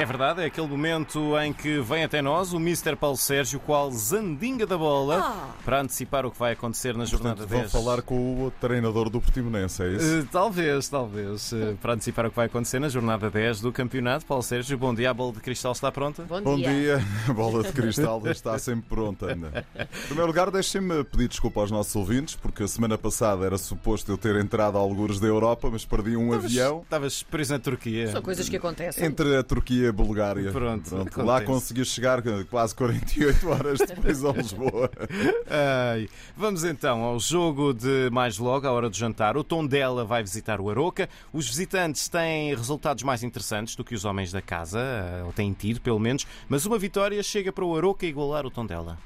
É verdade, é aquele momento em que vem até nós o Mr. Paulo Sérgio, qual zandinga da bola, Ah. para antecipar o que vai acontecer na jornada Portanto, vão 10. falar com o treinador do Portimonense, é isso? Eh, talvez, talvez. Eh, para antecipar o que vai acontecer na jornada 10 do campeonato. Paulo Sérgio, bom dia. A bola de cristal está pronta? Bom, Bom dia, a bola de cristal está sempre pronta. Ana. Em primeiro lugar, deixem-me pedir desculpa aos nossos ouvintes, porque a semana passada era suposto eu ter entrado a algures da Europa, mas perdi um avião Estavas preso na Turquia. São coisas que acontecem. entre a Turquia e a Bulgária. Pronto, lá acontece. consegui chegar quase 48 horas depois a Lisboa. Ai. Vamos então ao jogo de mais logo, à hora do jantar. O Tondela vai visitar o Aroca. Os visitantes têm resultados mais interessantes do que os homens da casa, eh, ou têm tido, pelo menos, mas uma vitória chega para o Aroca igualar o Tondela.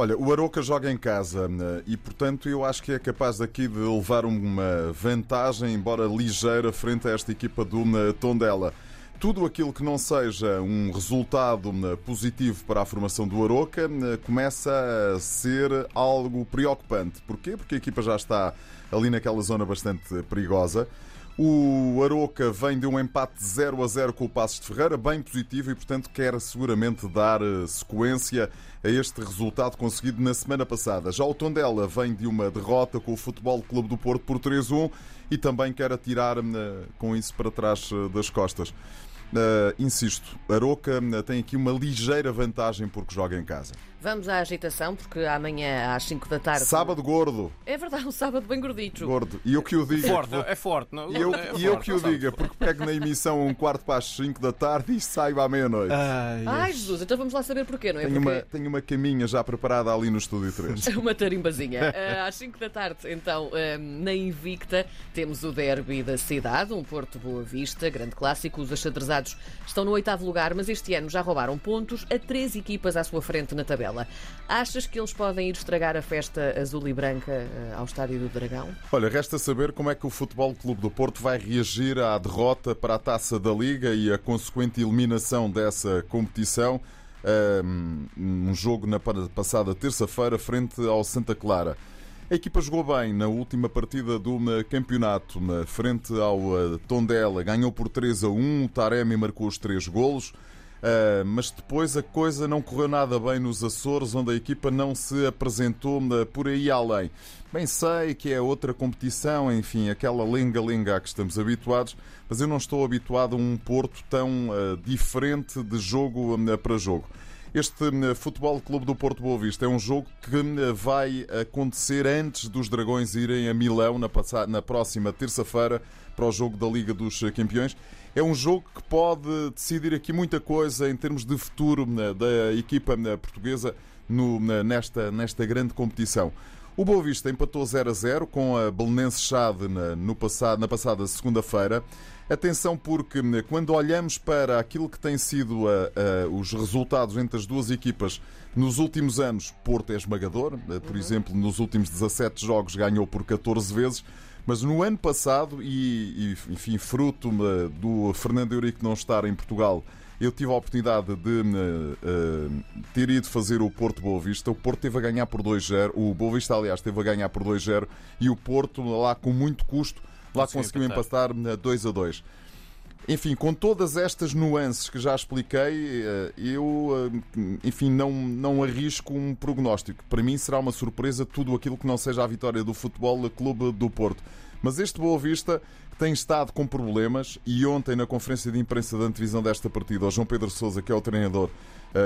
Olha, o Aroca joga em casa eh, e, portanto, eu acho que é capaz daqui de levar uma vantagem, embora ligeira, frente a esta equipa do eh, Tondela. Tudo aquilo que não seja um resultado eh, positivo para a formação do Aroca eh, começa a ser algo preocupante. Porquê? Porque a equipa já está ali naquela zona bastante perigosa. O Aroca vem de um empate 0 a 0 com o Passos de Ferreira, bem positivo e, portanto, quer seguramente dar eh, sequência a este resultado conseguido na semana passada. Já o Tondela vem de uma derrota com o Futebol Clube do Porto por 3-1 e também quer atirar eh, com isso para trás eh, das costas. Eh, insisto, Aroca eh, tem aqui uma ligeira vantagem porque joga em casa. Vamos à agitação, porque amanhã às 5 da tarde. Sábado gordo, É verdade, um sábado bem gordito. gordo. E eu que o digo. Forte, é forte. Não? E eu, É e eu forte, que o diga, porque pego na emissão um quarto para as 5 da tarde e saio à meia-noite. Ai, Ai, Jesus, então vamos lá saber porquê, não é? Tenho uma, Porque tenho uma caminha já preparada ali no Estúdio 3. é uma tarimbazinha. Ah, às 5 da tarde, então, ah, na Invicta, temos o derby da cidade, um Porto Boa Vista, grande clássico. Os achadrezados estão no oitavo lugar, mas este ano já roubaram pontos a três equipas à sua frente na tabela. Achas que eles podem ir estragar a festa azul e branca ah, ao Estádio do Dragão? Olha, resta saber como é que o Futebol Clube do Porto vai reagir à derrota para a taça da Liga e a consequente eliminação dessa competição. Um, um jogo na pa- passada terça-feira, frente ao Santa Clara. A equipa jogou bem na última partida do uh, campeonato, na frente ao uh, Tondela. Ganhou por 3 a 1, o Taremi marcou os três golos. Uh, mas depois a coisa não correu nada bem nos Açores, onde a equipa não se apresentou uh, por aí além. Bem sei que é outra competição, enfim, aquela lenga-lenga a que estamos habituados, mas eu não estou habituado a um Porto tão uh, diferente de jogo para jogo. Este uh, Futebol Clube do Porto Boa Vista é um jogo que uh, vai acontecer antes dos Dragões irem a Milão na, próxima terça-feira para o jogo da Liga dos Campeões. É um jogo que pode decidir aqui muita coisa em termos de futuro né, da equipa portuguesa nesta, nesta grande competição. O Boa Vista empatou 0 a 0 com a Belenense Chade na, no passado, na passada segunda-feira. Atenção porque né, quando olhamos para aquilo que tem sido a- a- os resultados entre as duas equipas nos últimos anos, Porto é esmagador. né, Por exemplo, nos últimos 17 jogos ganhou por 14 vezes. Mas no ano passado, e, e, enfim, fruto eh, do Fernando Eurico não estar em Portugal, eu tive a oportunidade de eh, ter ido fazer o Porto Boa Vista. O Porto teve a ganhar por 2-0. O Boa Vista, aliás, teve a ganhar por 2-0. E o Porto, lá com muito custo, lá Conseguiu empatar. empatar eh, 2 a 2. Enfim, com todas estas nuances que já expliquei, eh, eu, eh, enfim, não, não arrisco um prognóstico. Para mim será uma surpresa tudo aquilo que não seja a vitória do Futebol Clube do Porto. Mas este Boa Vista, que tem estado com problemas, e ontem na conferência de imprensa da antevisão desta partida, o João Pedro Sousa, que é o treinador,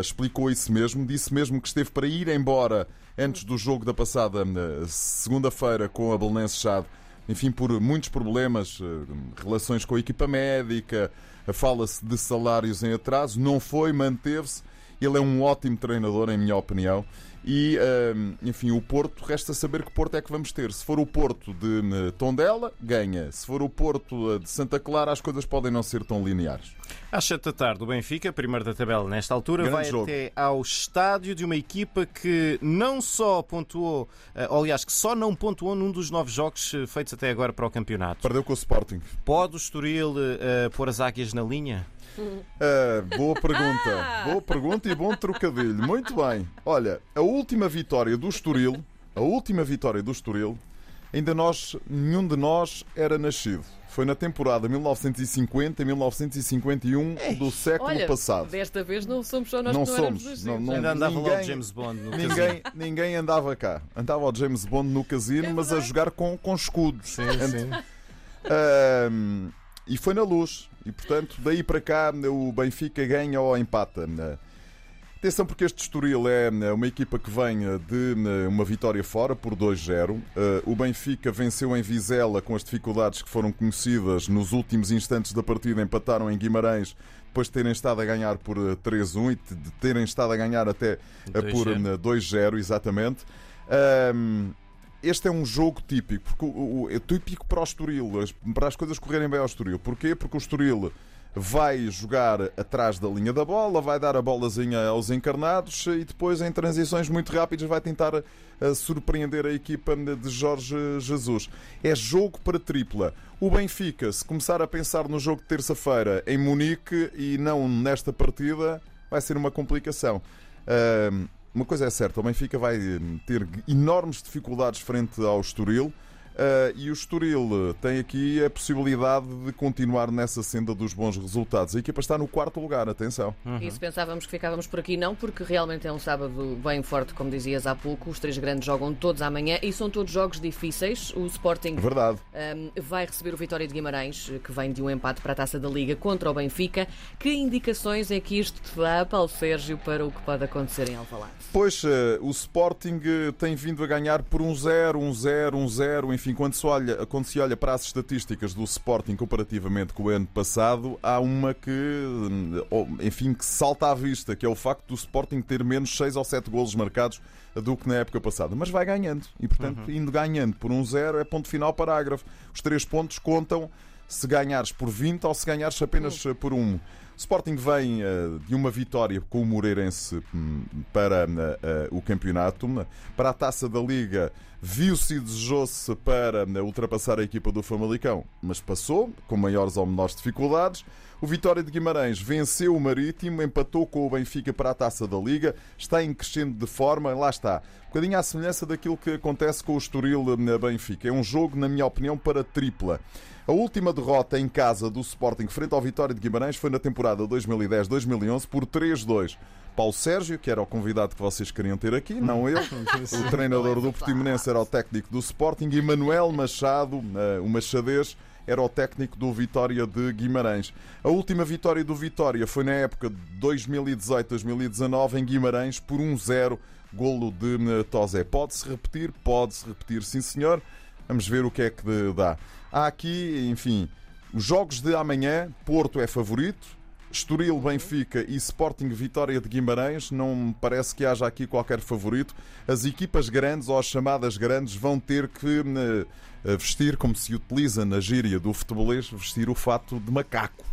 explicou isso mesmo. Disse mesmo que esteve para ir embora antes do jogo da passada segunda-feira com a Belenense Chade enfim, por muitos problemas, eh, relações com a equipa médica, eh, fala-se de salários em atraso, não foi, manteve-se. Ele é um ótimo treinador, em minha opinião. E, eh, enfim, o Porto, resta saber que Porto é que vamos ter. Se for o Porto de eh, Tondela, ganha. Se for o Porto eh, de Santa Clara, as coisas podem não ser tão lineares. Às 7 da tarde, o Benfica, primeiro da tabela nesta altura, Grande vai jogo. até ao estádio de uma equipa que não só pontuou, ou, aliás, que só não pontuou num dos nove jogos feitos até agora para o campeonato. Perdeu com o Sporting. Pode o Estoril eh, pôr as águias na linha? Ah, boa pergunta. Boa pergunta e bom trocadilho. Muito bem. Olha, a última vitória do Estoril, a última vitória do Estoril ainda nós, nenhum de nós era nascido. Foi na temporada 1950-1951 do século Olha, passado. desta vez não somos só nós Não que não somos, não- não- Ainda andava lá o Ninguém- James Bond no casino. Ninguém, ninguém andava cá. Andava o James Bond no casino, É mas a jogar com, com escudos. Sim, sim. Ahm, e foi na luz. E portanto, daí para cá, o Benfica ganha ou empata. Atenção, porque este Estoril é uma equipa que vem de uma vitória fora por 2-0. Ah, O Benfica venceu em Vizela com as dificuldades que foram conhecidas nos últimos instantes da partida. Empataram em Guimarães depois de terem estado a ganhar por ah, 3-1 e de terem estado a ganhar até ah, por 2-0. ah, 2-0, exatamente. Ahm, este é um jogo típico, porque o, o- é típico para o Estoril, para as coisas correrem bem ao Estoril. Porquê? Porque o Estoril vai jogar atrás da linha da bola, vai dar a bolazinha aos encarnados e depois em transições muito rápidas vai tentar eh, surpreender a equipa de Jorge Jesus. É jogo para tripla. O Benfica, se começar a pensar no jogo de terça-feira em Munique e não nesta partida, vai ser uma complicação. Uma coisa é certa, o Benfica vai ter enormes dificuldades frente ao Estoril. Ah, e o Estoril eh, tem aqui a possibilidade de continuar nessa senda dos bons resultados. A equipa está no quarto lugar, atenção. E se pensávamos que ficávamos por aqui, não, porque realmente é um sábado bem forte, como dizias há pouco. Os três grandes jogam todos amanhã e são todos jogos difíceis. O Sporting Verdade. um, vai receber o Vitória de Guimarães, que vem de um empate para a taça da Liga contra o Benfica. Que indicações é que isto te dá, Paulo Sérgio, para o que pode acontecer em Alvalade? Pois, eh, o Sporting eh, tem vindo a ganhar por 1-0, 1-0, 1-0. Enfim, quando se, olha, quando se olha para as estatísticas do Sporting comparativamente com o ano passado, há uma que, hum, enfim, que salta à vista, que é o facto do Sporting ter menos 6 ou 7 golos marcados do que na época passada. Mas vai ganhando. E, portanto, indo ganhando por 1-0 é ponto final parágrafo. Os três pontos contam se ganhares por 20 ou se ganhares apenas por 1. Sporting vem eh, de uma vitória com o Moreirense hum, para eh, eh, o campeonato. Para a taça da Liga, viu-se e desejou-se para ultrapassar a equipa do Famalicão, mas passou, com maiores ou menores dificuldades. O Vitória de Guimarães venceu o Marítimo, empatou com o Benfica para a taça da Liga, está em crescendo de forma, lá está. Um bocadinho à semelhança daquilo que acontece com o Estoril na Benfica. É um jogo, na minha opinião, para tripla. A última derrota em casa do Sporting frente ao Vitória de Guimarães foi na temporada 2010-2011 por 3-2. Paulo Sérgio, que era o convidado que vocês queriam ter aqui, não eu. O treinador do Portimonense era o técnico do Sporting e Manuel Machado, eh, o Machadez, era o técnico do Vitória de Guimarães. A última vitória do Vitória foi na época de 2018-2019 em Guimarães por 1-0, golo de eh, Tozé. Pode-se repetir? Pode-se repetir, sim senhor. Vamos ver o que é que dá. Há aqui, enfim, os jogos de amanhã, Porto é favorito, Estoril, Benfica e Sporting Vitória de Guimarães, não me parece que haja aqui qualquer favorito. As equipas grandes ou as chamadas grandes vão ter que eh, vestir, como se utiliza na gíria do futebolês, vestir o fato de macaco.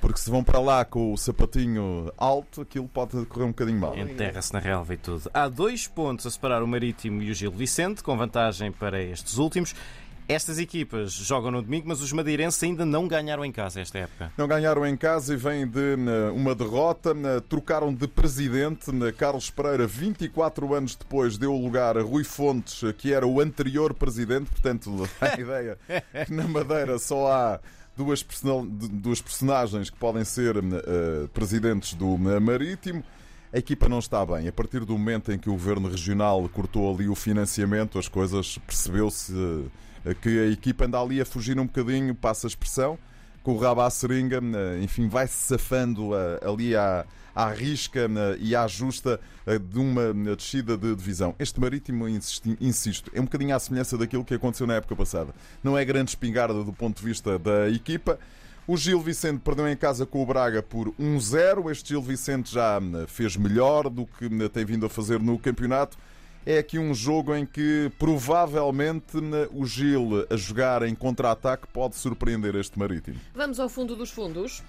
Porque se vão para lá com o sapatinho alto, aquilo pode correr um bocadinho mal. Enterra-se na relva e tudo. Há dois pontos a separar o Marítimo e o Gil Vicente, com vantagem para estes últimos. Estas equipas jogam no domingo, mas os madeirenses ainda não ganharam em casa esta época. Não ganharam em casa e vêm de eh, uma derrota. Eh, Trocaram de presidente. Eh, Carlos Pereira, 24 anos depois, deu lugar a Rui Fontes, que era o anterior presidente. Portanto, a ideia que na Madeira só há duas, personagens que podem ser eh, presidentes do Marítimo. A equipa não está bem. A partir do momento em que o governo regional cortou ali o financiamento, as coisas percebeu-se eh, que a equipa anda ali a fugir um bocadinho, passa a expressão, com o rabo à seringa, eh, enfim, vai-se safando eh, ali à, à risca e à justa de uma descida de divisão. Este Marítimo, insisto, é um bocadinho à semelhança daquilo que aconteceu na época passada. Não é grande espingarda do ponto de vista da equipa. O Gil Vicente perdeu em casa com o Braga por 1-0. Este Gil Vicente já hum, fez melhor do que hum, tem vindo a fazer no campeonato. É aqui um jogo em que provavelmente hum, o Gil a jogar em contra-ataque pode surpreender este Marítimo. Vamos ao fundo dos fundos.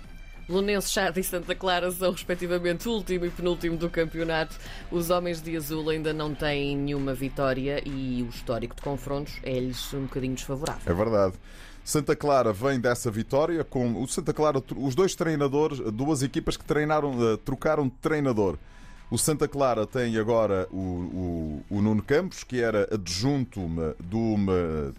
Lunense, Chade e Santa Clara são respectivamente último e penúltimo do campeonato. Os homens de azul ainda não têm nenhuma vitória e o histórico de confrontos é-lhes um bocadinho desfavorável. É verdade. Santa Clara vem dessa vitória com o Santa Clara, os dois treinadores, duas equipas que treinaram, eh, trocaram de treinador. O Santa Clara tem agora o, o, o Nuno Campos, que era adjunto do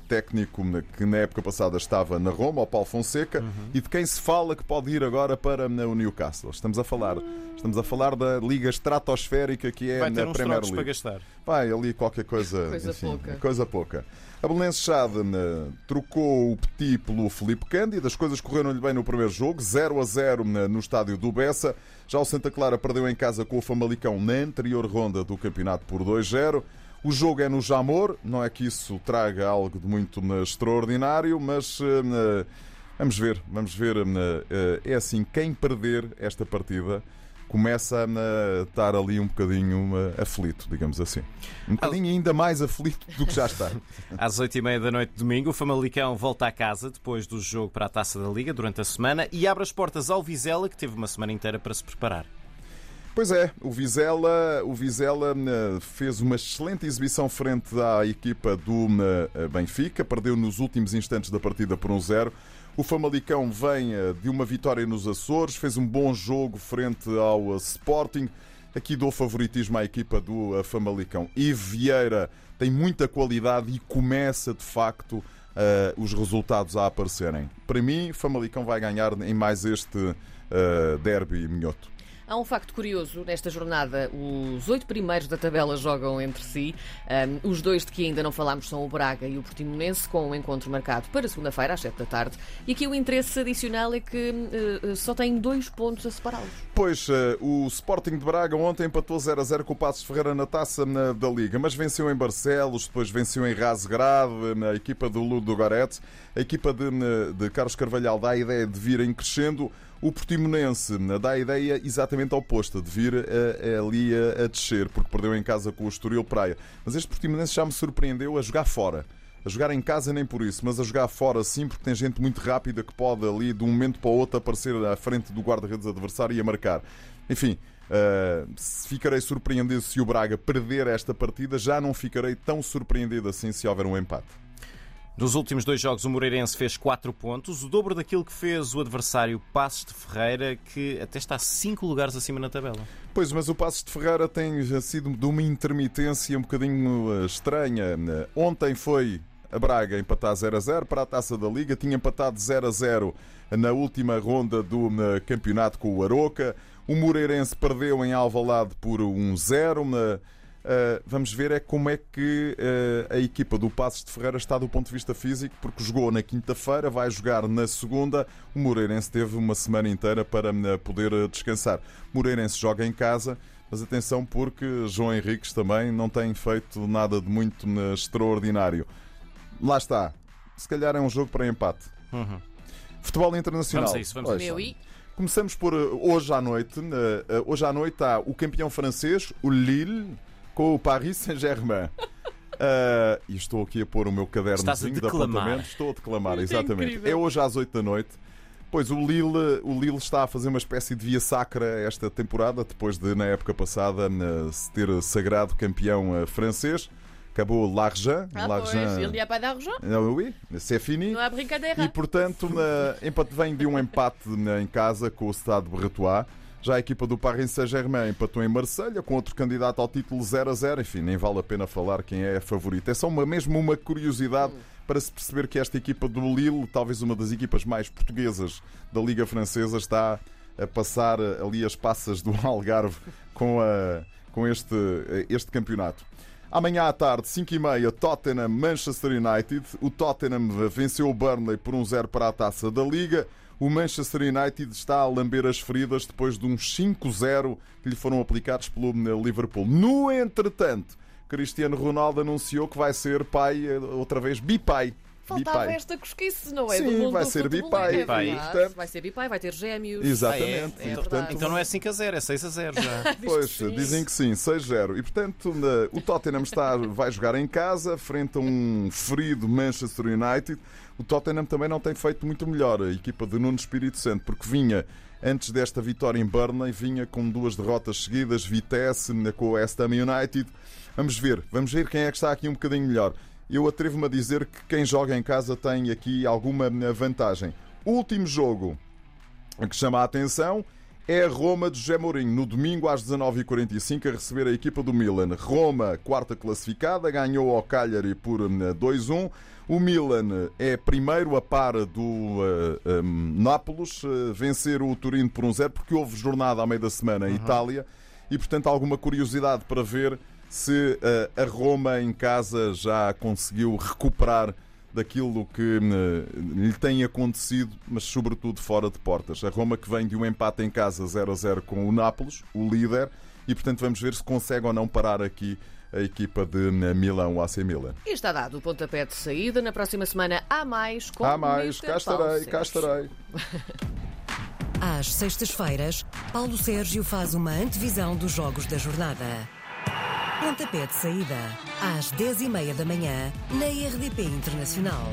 técnico que na época passada estava na Roma, o Paulo Fonseca, uhum. e de quem se fala que pode ir agora para o Newcastle. Estamos a falar, estamos a falar da liga estratosférica que é Vai ter na Premier League. para gastar. Vai ali qualquer coisa, coisa enfim, pouca. Coisa pouca. A Belenense Chade trocou o Petit pelo Felipe Cândido. As coisas correram-lhe bem no primeiro jogo, 0 a 0 no estádio do Bessa. Já o Santa Clara perdeu em casa com o Famalicão na anterior ronda do campeonato por 2-0. O jogo é no Jamor, não é que isso traga algo de muito extraordinário, mas vamos ver, vamos ver. É assim, quem perder esta partida começa a estar ali um bocadinho aflito, digamos assim. Um bocadinho ainda mais aflito do que já está. Às oito e meia da noite de domingo, o Famalicão volta a casa depois do jogo para a Taça da Liga durante a semana e abre as portas ao Vizela, que teve uma semana inteira para se preparar. Pois é, o Vizela, o Vizela eh, fez uma excelente exibição frente à equipa do eh, Benfica, perdeu nos últimos instantes da partida por um zero. O Famalicão vem eh, de uma vitória nos Açores, fez um bom jogo frente ao Sporting. Aqui dou favoritismo à equipa do Famalicão. E Vieira tem muita qualidade e começa de facto uh, os resultados a aparecerem. Para mim, Famalicão vai ganhar em mais este uh, derby minhoto. Há um facto curioso nesta jornada: os oito primeiros da tabela jogam entre si. Um, os dois de que ainda não falámos são o Braga e o Portimonense, com um encontro marcado para segunda-feira, às sete da tarde. E aqui o interesse adicional é que uh, só tem dois pontos a separá-los. Pois, uh, o Sporting de Braga ontem empatou 0 a 0 com o Passos Ferreira na taça na, da Liga, mas venceu em Barcelos, depois venceu em Razgrad, na equipa do Ludo Goretz. A equipa de, de Carlos Carvalhal dá a ideia de vir em crescendo. O Portimonense dá a ideia exatamente oposta, de vir a, a, ali a, a, descer, porque perdeu em casa com o Estoril Praia. Mas este Portimonense já me surpreendeu a jogar fora. A jogar em casa nem por isso, mas a jogar fora sim, porque tem gente muito rápida que pode ali de um momento para o outro aparecer à frente do guarda-redes adversário e a marcar. Enfim, Uh, ficarei surpreendido se o Braga perder esta partida, já não ficarei tão surpreendido assim se houver um empate. Nos últimos dois jogos, o Moreirense fez 4 pontos, o dobro daquilo que fez o adversário Passos de Ferreira, que até está 5 lugares acima na tabela. Pois, mas o Passos de Ferreira tem sido de uma intermitência um bocadinho eh, estranha. Ontem foi a Braga empatar 0 a 0 para a taça da Liga, tinha empatado 0 a 0 na última ronda do eh, campeonato com o Aroca. O Moreirense perdeu em Alvalade por 1-0. Uh, vamos ver é como é que uh, a equipa do Passos de Ferreira está do ponto de vista físico, porque jogou na quinta-feira, vai jogar na segunda. O Moreirense teve uma semana inteira para uh, poder descansar. O Moreirense joga em casa, mas atenção porque João Henriques também não tem feito nada de muito extraordinário. Lá está. Se calhar é um jogo para empate. Uhum. Futebol internacional. Vamos a isso, vamos a isso. Começamos por hoje à noite. Hoje à noite há o campeão francês, o Lille com o Paris Saint-Germain. Uh, e estou aqui a pôr o meu cadernozinho de apontamentos. Estou a declamar, exatamente. É, é hoje às 8 da noite. Pois o Lille, o Lille está a fazer uma espécie de via sacra esta temporada, depois de, na época passada, se ter sagrado campeão uh, francês. Acabou l'argent. Ah, l'argent. Il n'y a pas d'argent? Uh, oui, c'est fini. Não há brincadeira. E, portanto, na, empate, vem de um empate em casa com o Stade Bretois. Já a equipa do Paris Saint-Germain empatou em Marselha com outro candidato ao título 0 a 0. Enfim, nem vale a pena falar quem é a favorita. É só uma, mesmo uma curiosidade para se perceber que esta equipa do Lille, talvez uma das equipas mais portuguesas da Liga Francesa, está a passar ali as passas do Algarve com, a, com este, este campeonato. Amanhã à tarde, 5h30, Tottenham Manchester United. O Tottenham venceu o Burnley por um 0 para a taça da Liga o Manchester United está a lamber as feridas depois de uns 5-0 que lhe foram aplicados pelo Liverpool. No entretanto, Cristiano Ronaldo anunciou que vai ser pai, eh, outra vez, bipai. Faltava bipai. esta cosquice, não é? Sim, vai ser bipai. É portanto... Vai ser bipai, vai ter gêmeos. Exatamente. Ah, é, é, portanto... Então não é 5 a 0, é 6 a 0 já. pois, dizem que sim, 6-0. E portanto, o Tottenham está, vai jogar em casa, frente a um ferido Manchester United. O Tottenham também não tem feito muito melhor, a equipa de Nuno Espírito Santo, porque vinha antes desta vitória em Burnley, vinha com duas derrotas seguidas, Vitesse com o West Ham United. Vamos ver, vamos ver quem é que está aqui um bocadinho melhor eu atrevo-me a dizer que quem joga em casa tem aqui alguma vantagem. Último jogo que chama a atenção é a Roma de José Mourinho, no domingo às 19h45, a receber a equipa do Milan. Roma, quarta classificada, ganhou ao Cagliari por 2-1. O Milan é primeiro a par do uh, um, Nápoles, uh, vencer o Turino por 1-0, porque houve jornada ao meio da semana em uhum. Itália e, portanto, alguma curiosidade para ver se uh, a Roma em casa já conseguiu recuperar daquilo que lhe tem acontecido, mas sobretudo fora de portas. A Roma que vem de um empate em casa 0 a 0 com o Nápoles, o líder, e portanto vamos ver se consegue ou não parar aqui a equipa de Milão, o AC Milan. E está dado o pontapé de saída. Na próxima semana há mais. Com há mais, cá estarei, cá estarei. Às sextas-feiras, Paulo Sérgio faz uma antevisão dos jogos da jornada. Pontapé de saída, às 10h30 da manhã, na RDP Internacional.